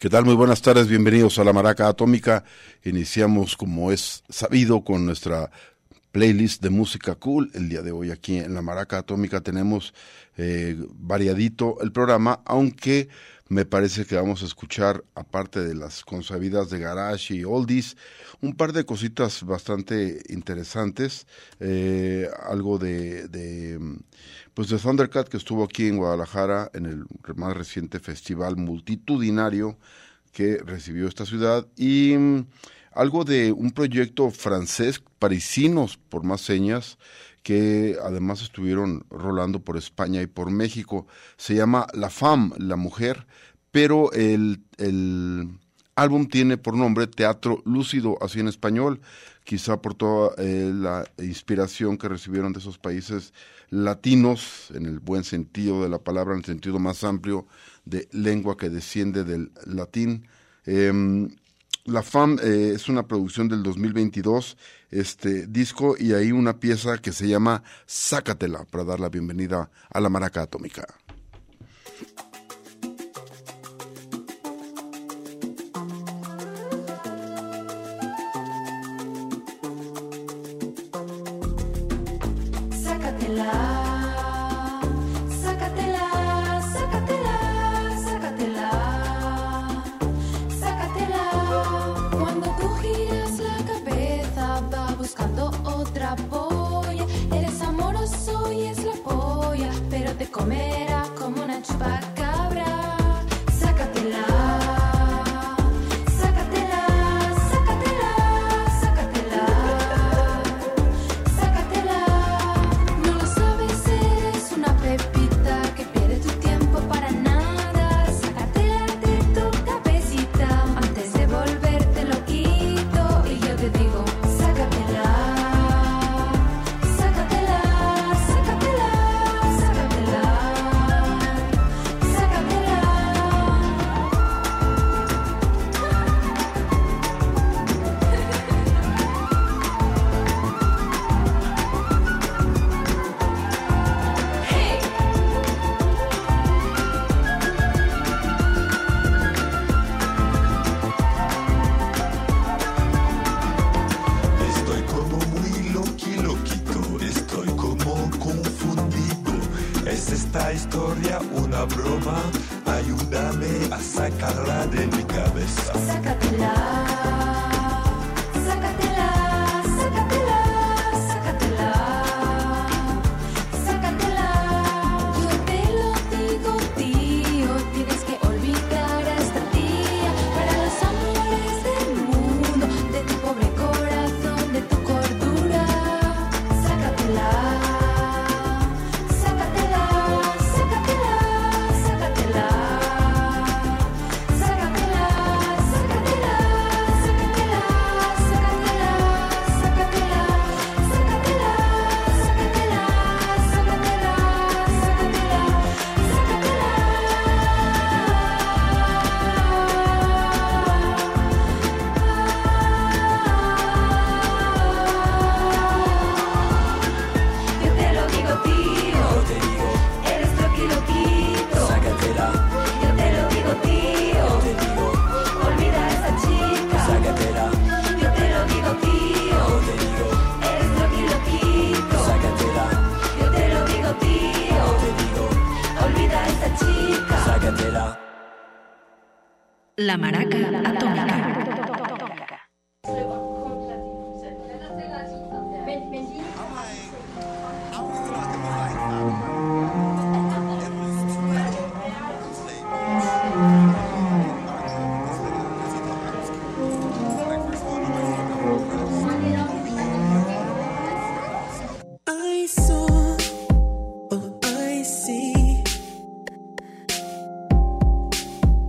¿Qué tal? Muy buenas tardes, bienvenidos a la Maraca Atómica. Iniciamos, como es sabido, con nuestra playlist de música cool. El día de hoy aquí en la Maraca Atómica tenemos eh, variadito el programa, aunque me parece que vamos a escuchar, aparte de las consabidas de garage y oldies, un par de cositas bastante interesantes. Eh, algo de, de, pues de Thundercat que estuvo aquí en Guadalajara en el más reciente festival multitudinario que recibió esta ciudad y mm, algo de un proyecto francés, parisinos por más señas, que además estuvieron rolando por España y por México. Se llama La Femme, la mujer, pero el, el álbum tiene por nombre Teatro Lúcido, así en español, quizá por toda eh, la inspiración que recibieron de esos países latinos, en el buen sentido de la palabra, en el sentido más amplio de lengua que desciende del latín. Em, la FAM eh, es una producción del 2022, este disco, y hay una pieza que se llama Sácatela, para dar la bienvenida a la maraca atómica.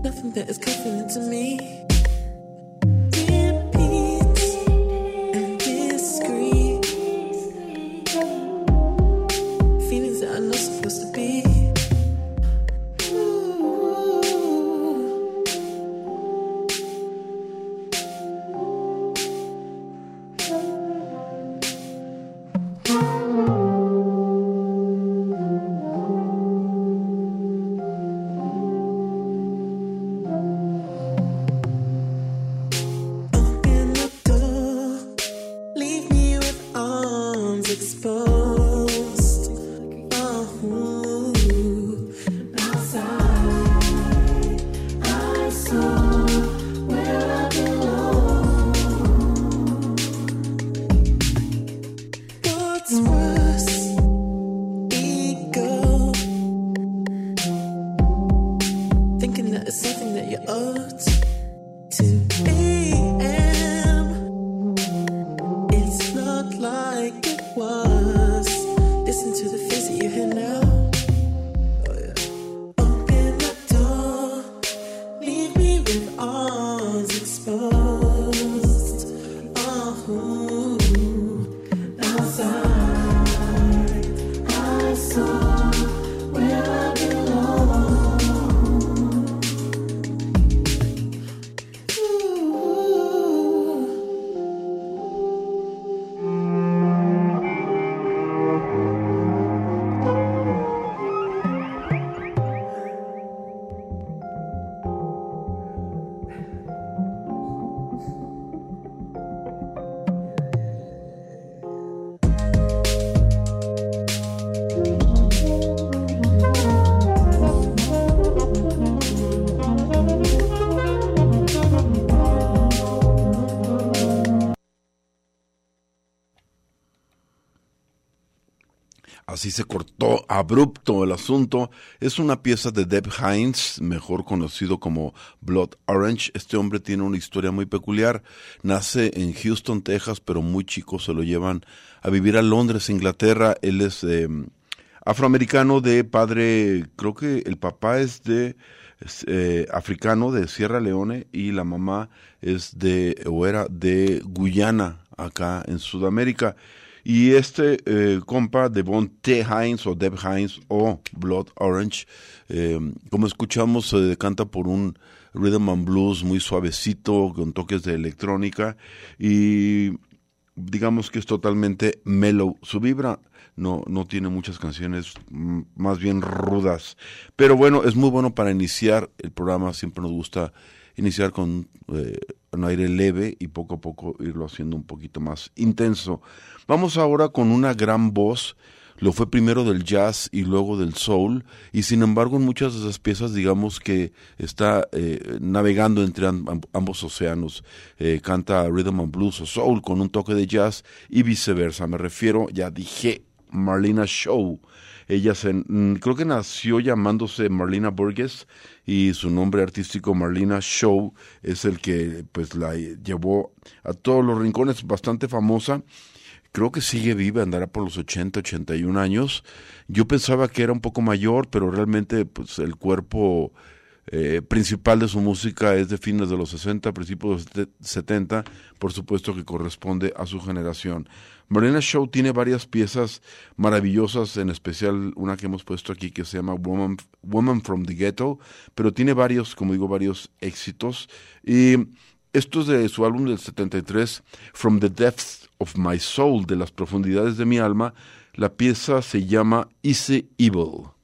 Nothing that is coming to me. Abrupto el asunto. Es una pieza de Deb Hines, mejor conocido como Blood Orange. Este hombre tiene una historia muy peculiar. Nace en Houston, Texas, pero muy chico se lo llevan a vivir a Londres, Inglaterra. Él es em, afroamericano de padre, creo que el papá es de eh, africano de Sierra Leone y la mamá es de o era de Guyana acá en Sudamérica. Y este eh, compa, Devon T. Hines o Deb Hines o Blood Orange, eh, como escuchamos, se decanta por un rhythm and blues muy suavecito, con toques de electrónica y digamos que es totalmente mellow. Su vibra no, no tiene muchas canciones más bien rudas, pero bueno, es muy bueno para iniciar el programa, siempre nos gusta iniciar con eh, un aire leve y poco a poco irlo haciendo un poquito más intenso. Vamos ahora con una gran voz, lo fue primero del jazz y luego del soul, y sin embargo en muchas de esas piezas digamos que está eh, navegando entre ambos océanos, eh, canta rhythm and blues o soul con un toque de jazz y viceversa, me refiero, ya dije, Marlena Show. Ella se, mm, creo que nació llamándose Marlena Burgess y su nombre artístico Marlena Show es el que pues la llevó a todos los rincones, bastante famosa. Creo que sigue viva, andará por los 80, 81 años. Yo pensaba que era un poco mayor, pero realmente pues el cuerpo eh, principal de su música es de fines de los 60, principios de los 70, por supuesto que corresponde a su generación. Marina Show tiene varias piezas maravillosas, en especial una que hemos puesto aquí que se llama Woman, Woman from the Ghetto, pero tiene varios, como digo, varios éxitos. Y esto es de su álbum del 73, From the Depths of My Soul, de las profundidades de mi alma. La pieza se llama Easy Evil.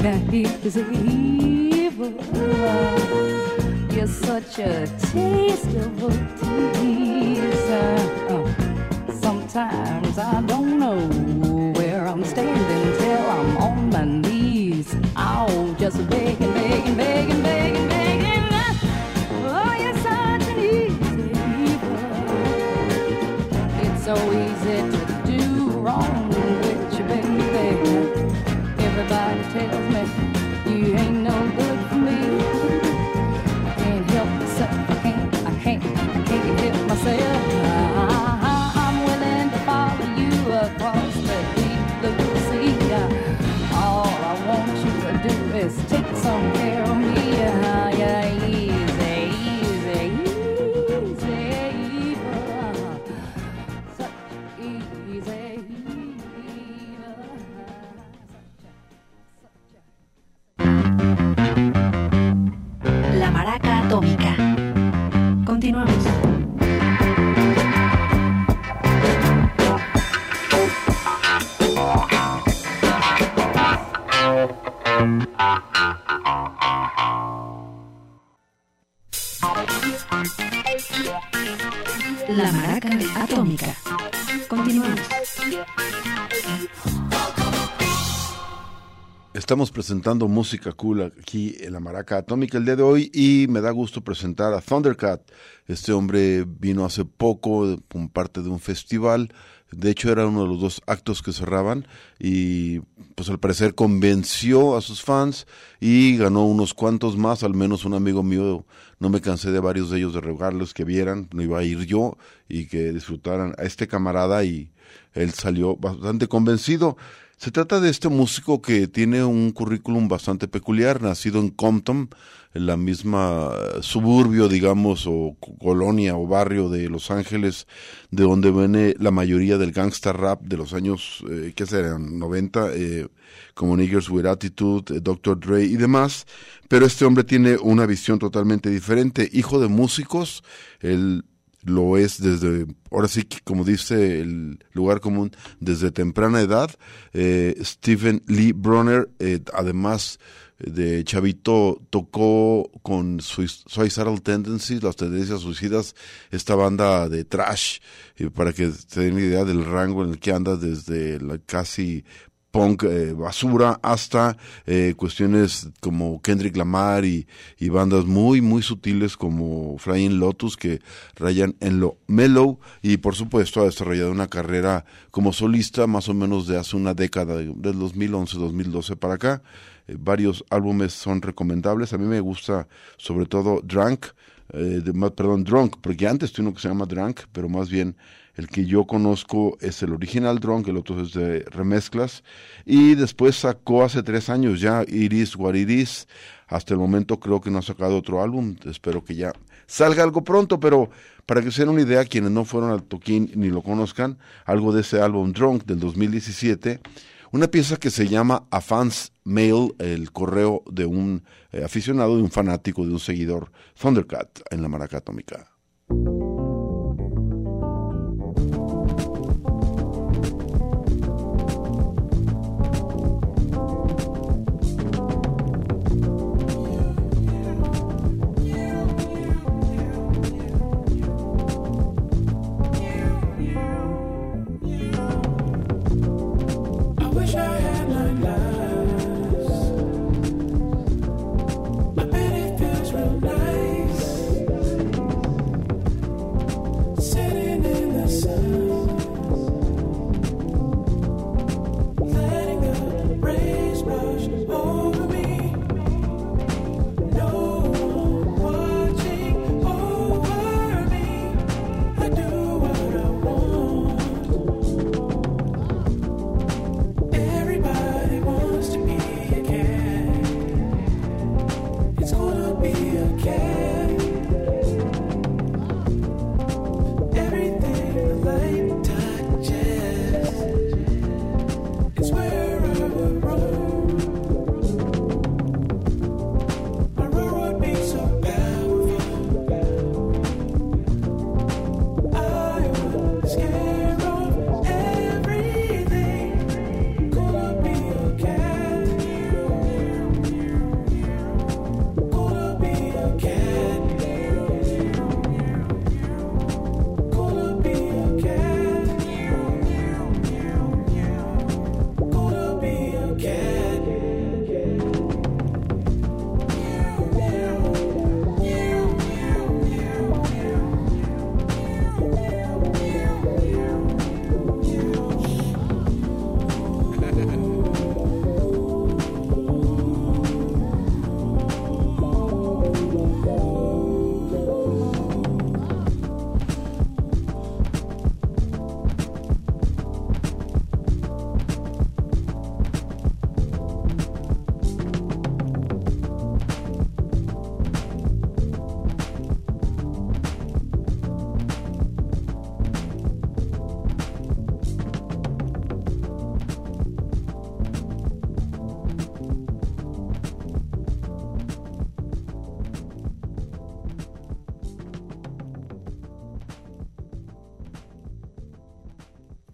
Such a easy evil. You're such a taste of tasteful teaser. Oh, sometimes I don't know where I'm standing till I'm on my knees. I'll just begging, Estamos presentando música cool aquí en la Maraca Atómica el día de hoy y me da gusto presentar a Thundercat. Este hombre vino hace poco como parte de un festival. De hecho, era uno de los dos actos que cerraban y pues al parecer convenció a sus fans y ganó unos cuantos más, al menos un amigo mío, no me cansé de varios de ellos de rogarles que vieran, no iba a ir yo y que disfrutaran a este camarada y él salió bastante convencido. Se trata de este músico que tiene un currículum bastante peculiar, nacido en Compton, en la misma eh, suburbio, digamos, o co- colonia o barrio de Los Ángeles, de donde viene la mayoría del gangsta rap de los años, eh, ¿qué serán? 90, eh, como Niggers with Attitude, eh, Dr. Dre y demás. Pero este hombre tiene una visión totalmente diferente. Hijo de músicos, él lo es desde, ahora sí como dice el lugar común, desde temprana edad. Eh, Stephen Lee Bronner, eh, además de Chavito, tocó con Sui- Suicidal Tendencies, las tendencias suicidas, esta banda de trash, eh, para que se den idea del rango en el que anda desde la casi punk eh, basura hasta eh, cuestiones como Kendrick Lamar y, bandas muy muy sutiles como Flying Lotus que rayan en lo mellow y por supuesto ha desarrollado una carrera como solista más o menos de hace una década del 2011-2012 para acá eh, varios álbumes son recomendables. A mí me gusta sobre todo Drunk, eh, perdón, Drunk, porque antes tuve uno que se llama Drunk, pero más bien el que yo conozco es el original Drunk, el otro es de remezclas. Y después sacó hace tres años ya Iris What It Is. Hasta el momento creo que no ha sacado otro álbum. Espero que ya salga algo pronto, pero para que se den una idea, quienes no fueron al toquín ni lo conozcan, algo de ese álbum Drunk del 2017, una pieza que se llama A Fans Mail, el correo de un eh, aficionado, de un fanático, de un seguidor, Thundercat, en la maraca atómica.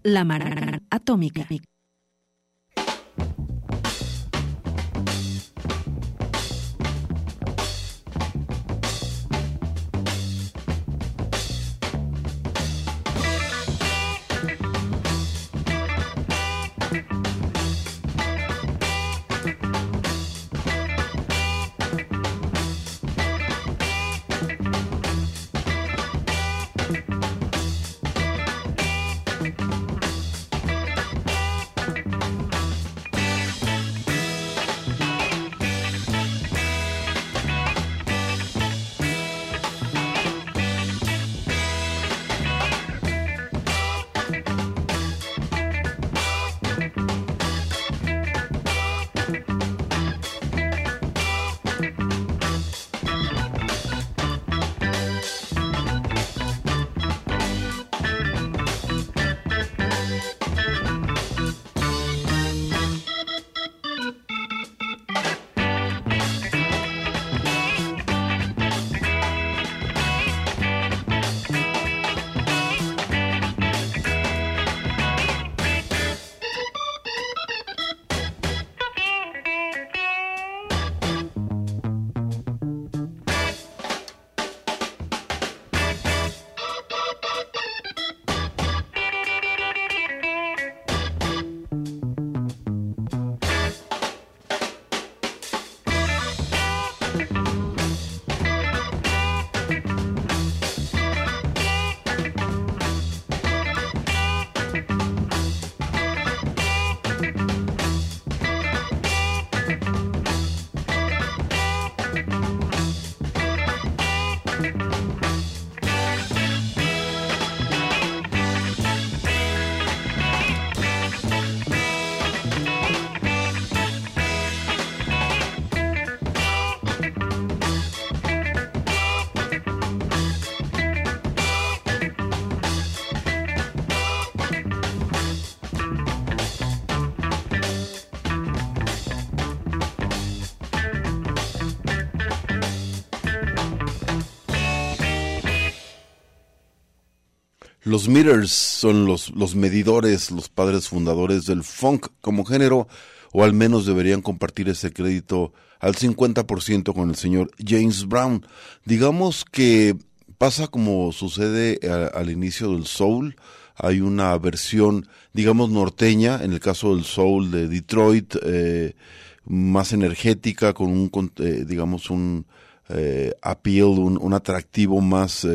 La maraca atómica. Los Meters son los, los medidores, los padres fundadores del funk como género, o al menos deberían compartir ese crédito al 50% con el señor James Brown. Digamos que pasa como sucede a- al inicio del soul, hay una versión, digamos, norteña, en el caso del soul de Detroit, eh, más energética, con un, con- eh, digamos, un eh, appeal, un, un atractivo más...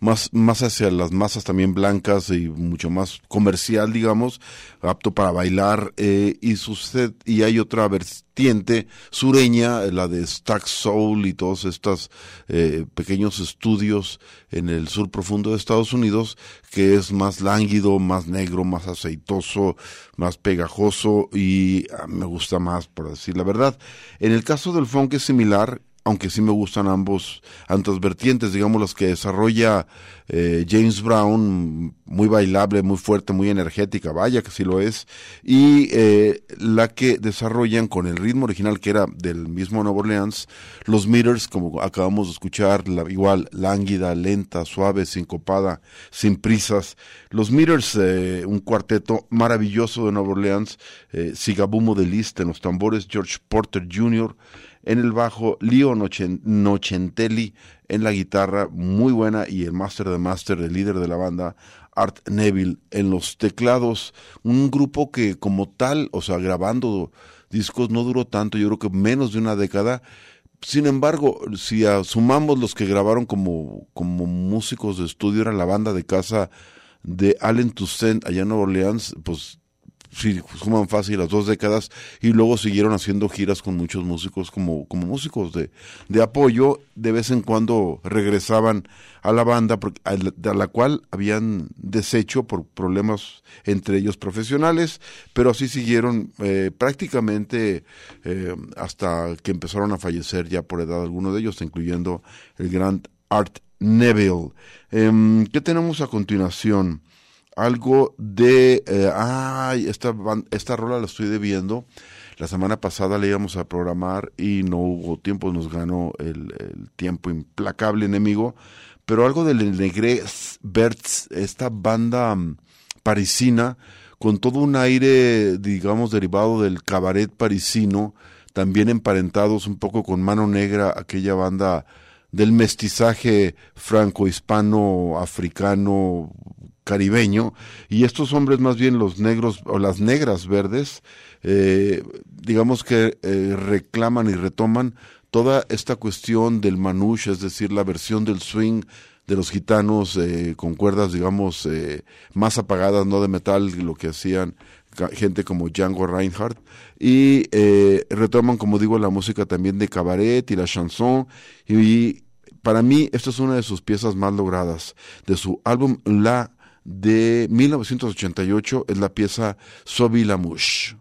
más, más hacia las masas también blancas y mucho más comercial, digamos, apto para bailar. eh, y, sucede, y hay otra vertiente sureña, la de Stack Soul y todos estos eh, pequeños estudios en el sur profundo de Estados Unidos, que es más lánguido, más negro, más aceitoso, más pegajoso y ah, me gusta más, por decir la verdad. En el caso del funk es similar, aunque sí me gustan ambos, ambas vertientes, digamos las que desarrolla eh, James Brown, muy bailable, muy fuerte, muy energética, vaya que sí lo es, y eh, la que desarrollan con el ritmo original que era del mismo Nueva Orleans, los meters, como acabamos de escuchar, la, igual lánguida, lenta, suave, sincopada, sin prisas. Los meters, eh, un cuarteto maravilloso de Nueva Orleans, eh, Sigabumo de List en los tambores, George Porter Jr., en el bajo, Leo Nocentelli en la guitarra, muy buena, y el master de master, el líder de la banda, Art Neville en los teclados, un grupo que como tal, o sea, grabando discos no duró tanto, yo creo que menos de una década, sin embargo, si sumamos los que grabaron como, como músicos de estudio, era la banda de casa de Allen Toussaint allá en Nueva Orleans, pues suman fácil las dos décadas y luego siguieron haciendo giras con muchos músicos como, como músicos de, de apoyo. De vez en cuando regresaban a la banda porque, a la cual habían deshecho por problemas entre ellos profesionales, pero así siguieron eh, prácticamente eh, hasta que empezaron a fallecer ya por edad algunos de ellos, incluyendo el gran Art Neville. Em, ¿Qué tenemos a continuación? Algo de, eh, ay, esta, esta rola la estoy debiendo. La semana pasada le íbamos a programar y no hubo tiempo, nos ganó el, el tiempo implacable enemigo. Pero algo del Negres Berts, esta banda mm, parisina, con todo un aire, digamos, derivado del cabaret parisino, también emparentados un poco con Mano Negra, aquella banda del mestizaje franco-hispano-africano caribeño y estos hombres más bien los negros o las negras verdes eh, digamos que eh, reclaman y retoman toda esta cuestión del manouche es decir la versión del swing de los gitanos eh, con cuerdas digamos eh, más apagadas no de metal lo que hacían gente como Django Reinhardt y retoman como digo la música también de cabaret y la chanson y para mí, esta es una de sus piezas más logradas. De su álbum La de 1988 es la pieza Sobi la Mouche.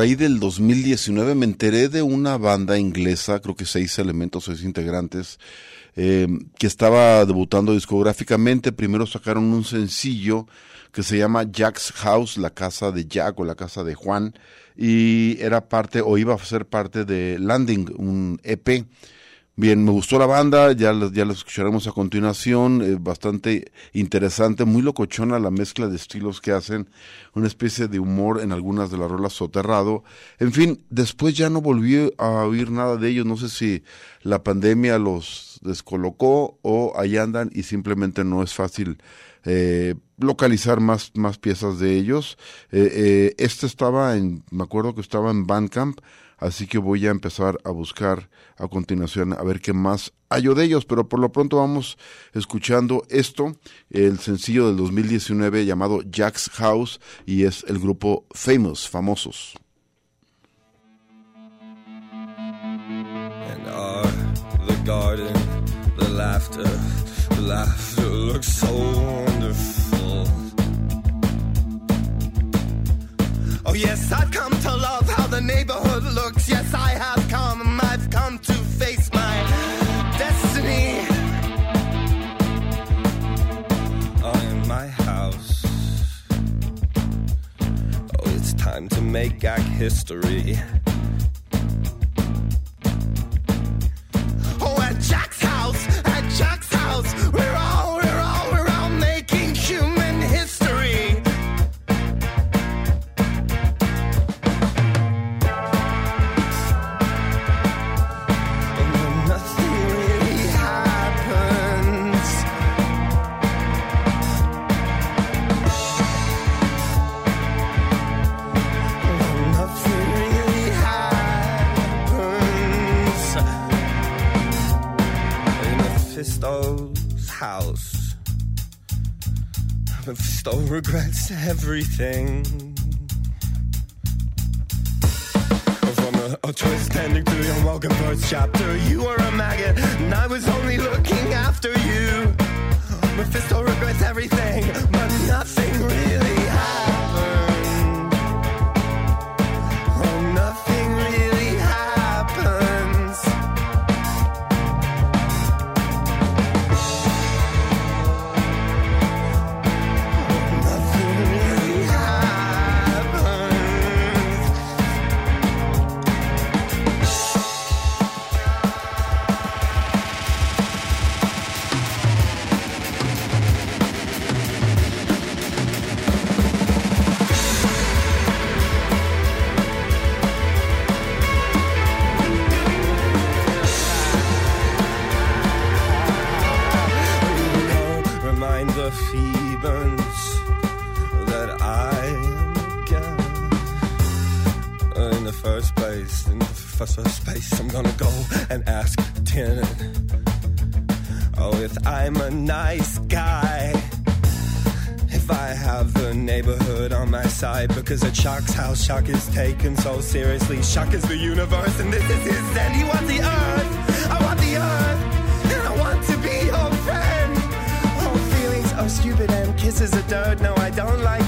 Ahí del 2019 me enteré de una banda inglesa, creo que seis elementos, seis integrantes, eh, que estaba debutando discográficamente. Primero sacaron un sencillo que se llama Jack's House, la casa de Jack o la casa de Juan, y era parte o iba a ser parte de Landing, un EP. Bien, me gustó la banda, ya, ya la escucharemos a continuación, eh, bastante interesante, muy locochona la mezcla de estilos que hacen, una especie de humor en algunas de las rolas soterrado. En fin, después ya no volví a oír nada de ellos, no sé si la pandemia los descolocó o ahí andan y simplemente no es fácil eh, localizar más, más piezas de ellos. Eh, este estaba en, me acuerdo que estaba en Bandcamp, así que voy a empezar a buscar a continuación a ver qué más hallo de ellos, pero por lo pronto vamos escuchando esto, el sencillo del 2019 llamado Jack's House y es el grupo Famous, famosos. Oh, yes, I've come I have come, I've come to face my destiny. Oh, in my house. Oh, it's time to make act history. Mephisto regrets everything. From a, a twist ending to your welcome first chapter, you were a maggot, and I was only looking after you. Mephisto regrets everything, but nothing really side because at Shock's house, Shock is taken so seriously. Shock is the universe and this is his end. He wants the earth. I want the earth. And I want to be your friend. Oh, feelings are stupid and kisses are dirt. No, I don't like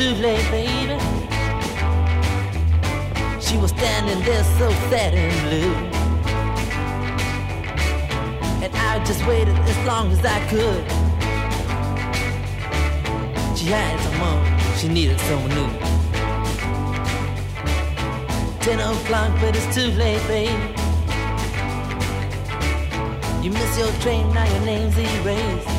too late, baby. She was standing there so sad and blue. And I just waited as long as I could. She had someone, she needed someone new. Ten o'clock, but it's too late, babe. You miss your train, now your name's erased.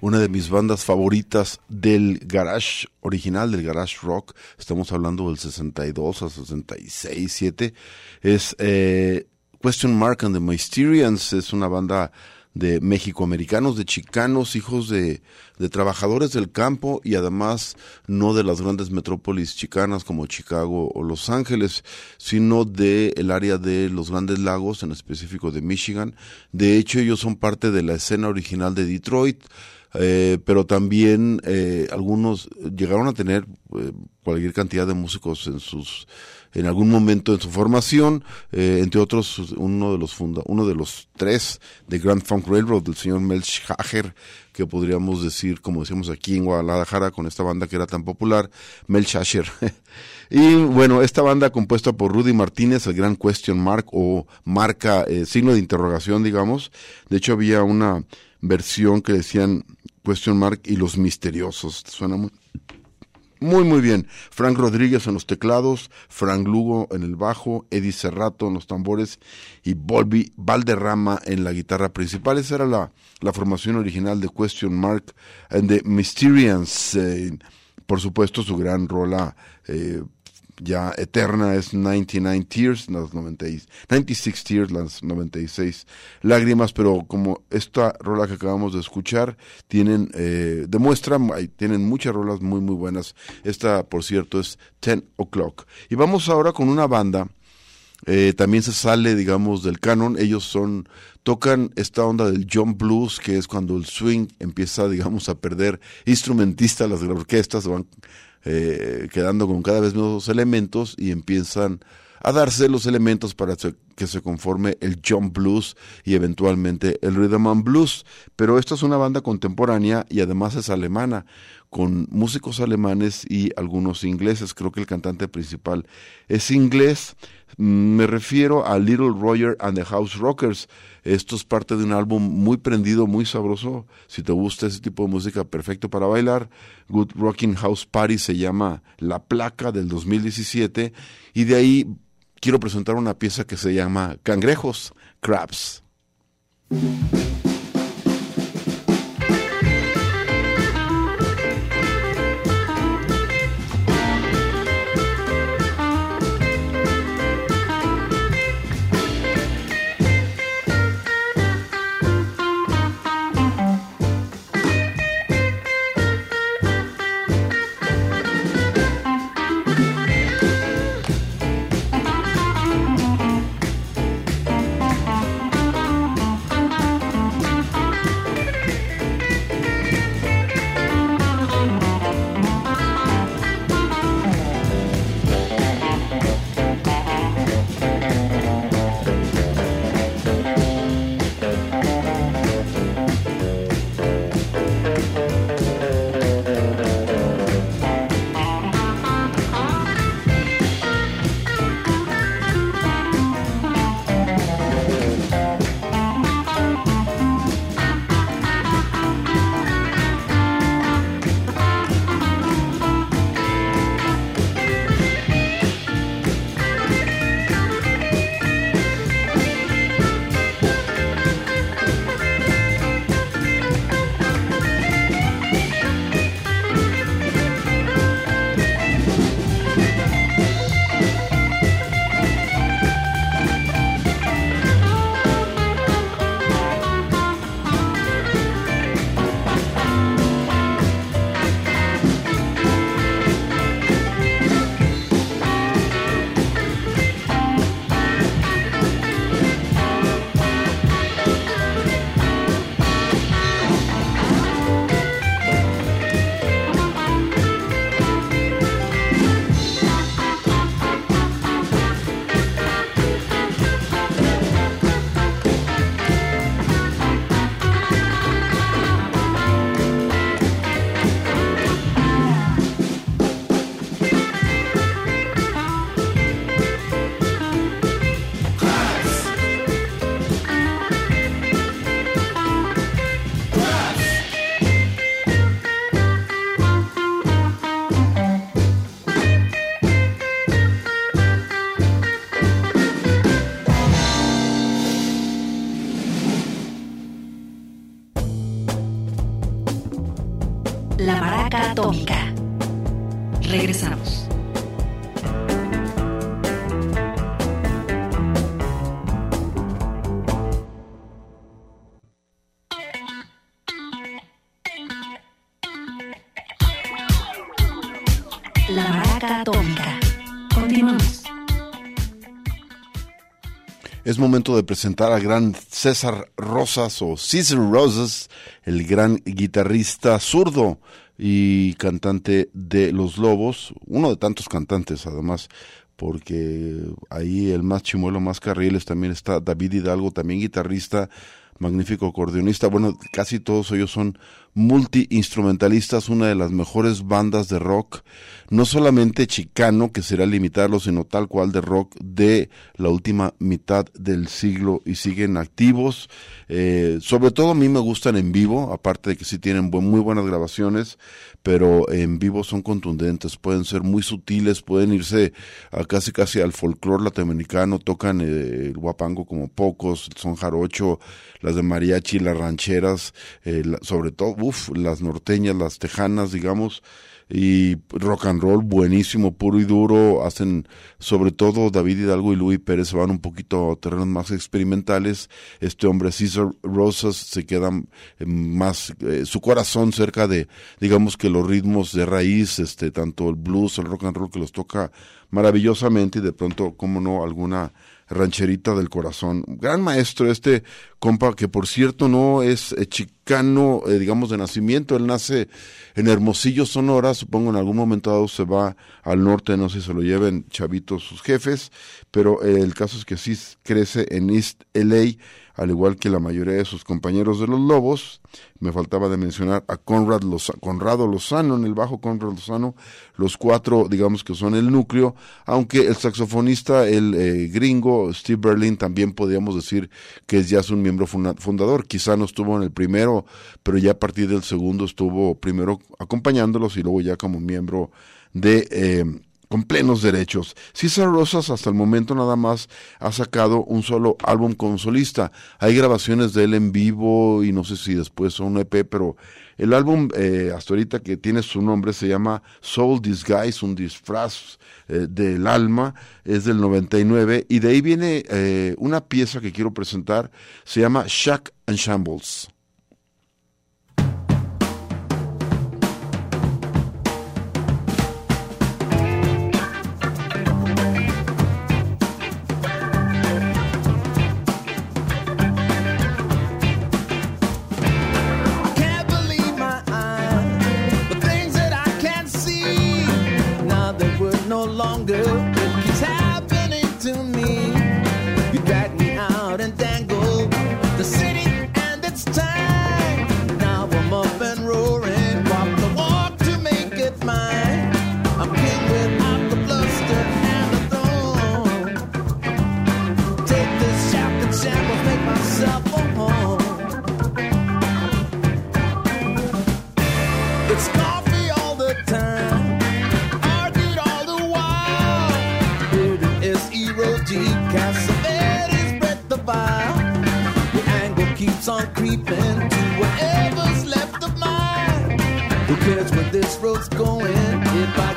Una de mis bandas favoritas del garage original, del garage rock, estamos hablando del 62 a 66, 7, es eh, Question Mark and the Mysterians, es una banda de mexicoamericanos, de chicanos, hijos de, de trabajadores del campo y además no de las grandes metrópolis chicanas como Chicago o Los Ángeles, sino de el área de los Grandes Lagos, en específico de Michigan. De hecho, ellos son parte de la escena original de Detroit, eh, pero también eh, algunos llegaron a tener eh, cualquier cantidad de músicos en sus en algún momento en su formación, eh, entre otros uno de los funda uno de los tres de Grand Funk Railroad, el señor Mel Schacher, que podríamos decir, como decíamos aquí en Guadalajara, con esta banda que era tan popular, Mel Schacher. y bueno, esta banda compuesta por Rudy Martínez, el gran question mark o marca, eh, signo de interrogación, digamos. De hecho, había una versión que decían question mark y los misteriosos. Suena muy, muy, muy bien. Frank Rodríguez en los teclados, Frank Lugo en el bajo, Eddie Serrato en los tambores y Volvi Valderrama en la guitarra principal. Esa era la, la formación original de Question Mark and the Mysterians. eh, por supuesto, su gran rola eh, ya eterna es 99 Tears, las 90 y- 96 Tears, las 96 lágrimas, pero como esta rola que acabamos de escuchar, tienen, eh, demuestran, tienen muchas rolas muy, muy buenas. Esta, por cierto, es 10 O'Clock. Y vamos ahora con una banda Eh, también se sale, digamos, del canon. Ellos son tocan esta onda del jump blues, que es cuando el swing empieza, digamos, a perder instrumentistas, las orquestas van eh, quedando con cada vez nuevos elementos y empiezan a darse los elementos para que se conforme el jump blues y eventualmente el rhythm and blues. Pero esta es una banda contemporánea y además es alemana, con músicos alemanes y algunos ingleses. Creo que el cantante principal es inglés. Me refiero a Little Roger and the House Rockers. Esto es parte de un álbum muy prendido, muy sabroso. Si te gusta ese tipo de música, perfecto para bailar. Good Rocking House Party se llama La Placa del 2017. Y de ahí quiero presentar una pieza que se llama Cangrejos, Crabs. Momento de presentar al gran César Rosas o César Rosas, el gran guitarrista zurdo y cantante de Los Lobos, uno de tantos cantantes además, porque ahí el más chimuelo, más carriles también está David Hidalgo, también guitarrista, magnífico acordeonista, bueno, casi todos ellos son multi-instrumentalistas, una de las mejores bandas de rock, no solamente chicano, que será limitarlo, sino tal cual de rock de la última mitad del siglo y siguen activos. Eh, sobre todo a mí me gustan en vivo, aparte de que sí tienen muy buenas grabaciones, pero en vivo son contundentes, pueden ser muy sutiles, pueden irse a casi casi al folclore latinoamericano, tocan eh, el guapango como pocos, son jarocho, las de mariachi, las rancheras, eh, sobre todo, las norteñas, las tejanas, digamos, y rock and roll buenísimo, puro y duro, hacen sobre todo David Hidalgo y Luis Pérez van un poquito a terrenos más experimentales, este hombre Cesar Rosas se queda eh, más, eh, su corazón cerca de, digamos que los ritmos de raíz, este, tanto el blues, el rock and roll que los toca maravillosamente y de pronto, como no, alguna rancherita del corazón. Gran maestro este compa que por cierto no es eh, chicano, eh, digamos, de nacimiento. Él nace en Hermosillo, Sonora. Supongo en algún momento dado se va al norte, no sé si se lo lleven chavitos sus jefes, pero eh, el caso es que sí crece en East LA al igual que la mayoría de sus compañeros de los Lobos. Me faltaba de mencionar a Conrad Conrado Lozano en el bajo, Conrad Lozano, los cuatro, digamos que son el núcleo, aunque el saxofonista, el eh, gringo, Steve Berlin, también podríamos decir que es ya es un miembro funda- fundador. Quizá no estuvo en el primero, pero ya a partir del segundo estuvo primero acompañándolos y luego ya como miembro de... eh, con plenos derechos. César Rosas hasta el momento nada más ha sacado un solo álbum con solista. Hay grabaciones de él en vivo y no sé si después son un EP, pero el álbum eh, hasta ahorita que tiene su nombre se llama Soul Disguise, un disfraz eh, del alma, es del 99 y de ahí viene eh, una pieza que quiero presentar, se llama Shack and Shambles. Creeping to whatever's left of mine. Who cares where this road's going if I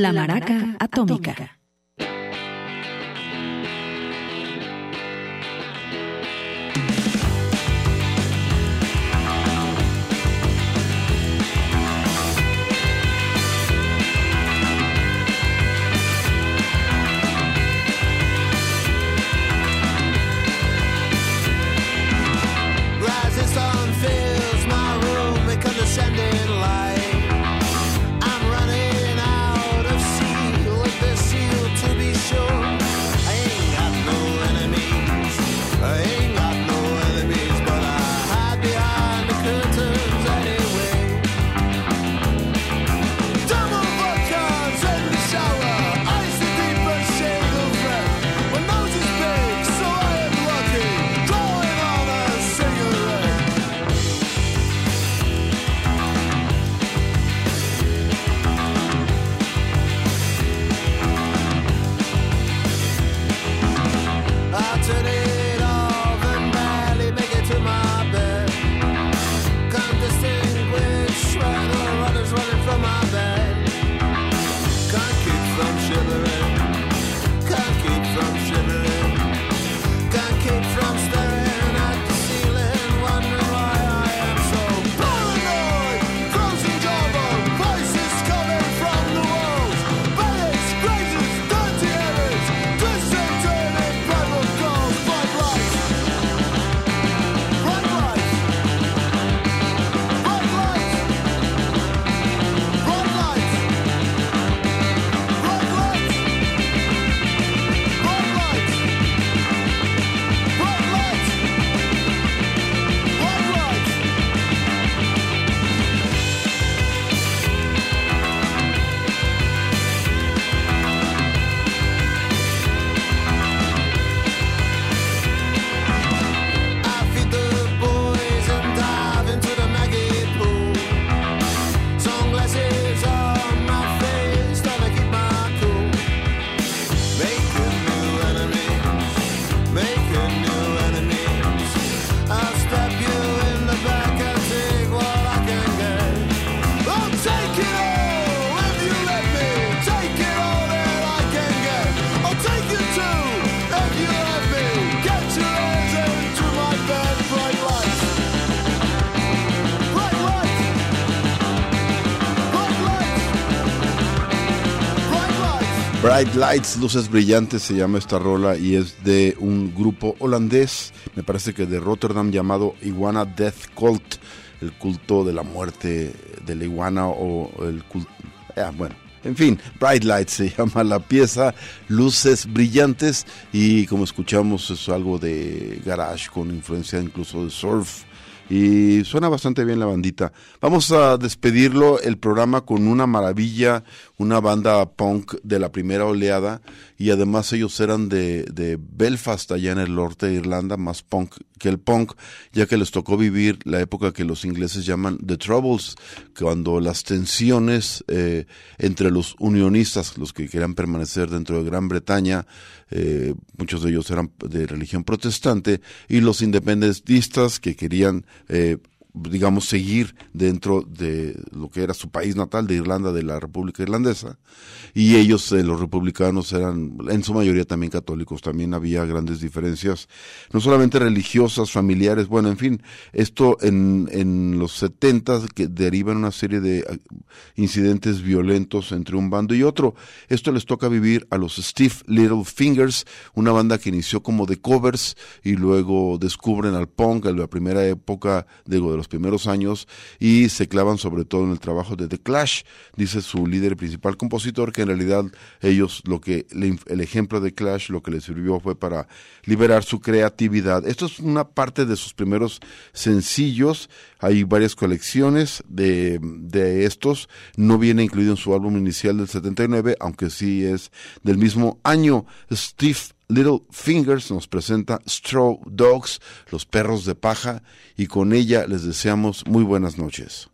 La Maraca Atómica. Bright Lights, luces brillantes, se llama esta rola y es de un grupo holandés, me parece que de Rotterdam llamado Iguana Death Cult, el culto de la muerte de la iguana o el culto... bueno, en fin, Bright Lights se llama la pieza, luces brillantes y como escuchamos es algo de garage con influencia incluso de surf y suena bastante bien la bandita. Vamos a despedirlo el programa con una maravilla, una banda punk de la primera oleada y además ellos eran de, de Belfast allá en el norte de Irlanda, más punk que el punk, ya que les tocó vivir la época que los ingleses llaman The Troubles, cuando las tensiones eh, entre los unionistas, los que querían permanecer dentro de Gran Bretaña, eh, muchos de ellos eran de religión protestante, y los independentistas que querían eh, digamos, seguir dentro de lo que era su país natal, de Irlanda, de la República Irlandesa. Y ellos, eh, los republicanos, eran en su mayoría también católicos. También había grandes diferencias, no solamente religiosas, familiares, bueno, en fin, esto en, los 70 que deriva en una serie de eh, incidentes violentos entre un bando y otro. Esto les toca vivir a los Steve Little Fingers, una banda que inició como de covers y luego descubren al punk en la primera época, digo, de los primeros años y se clavan sobre todo en el trabajo de The Clash, dice su líder principal compositor, que en realidad ellos lo que, el ejemplo de Clash lo que les sirvió fue para liberar su creatividad. Esto es una parte de sus primeros sencillos, hay varias colecciones de, de estos, no viene incluido en su álbum inicial del 79, aunque sí es del mismo año. Steve Little Fingers nos presenta Straw Dogs, los perros de paja, y con ella les deseamos muy buenas noches.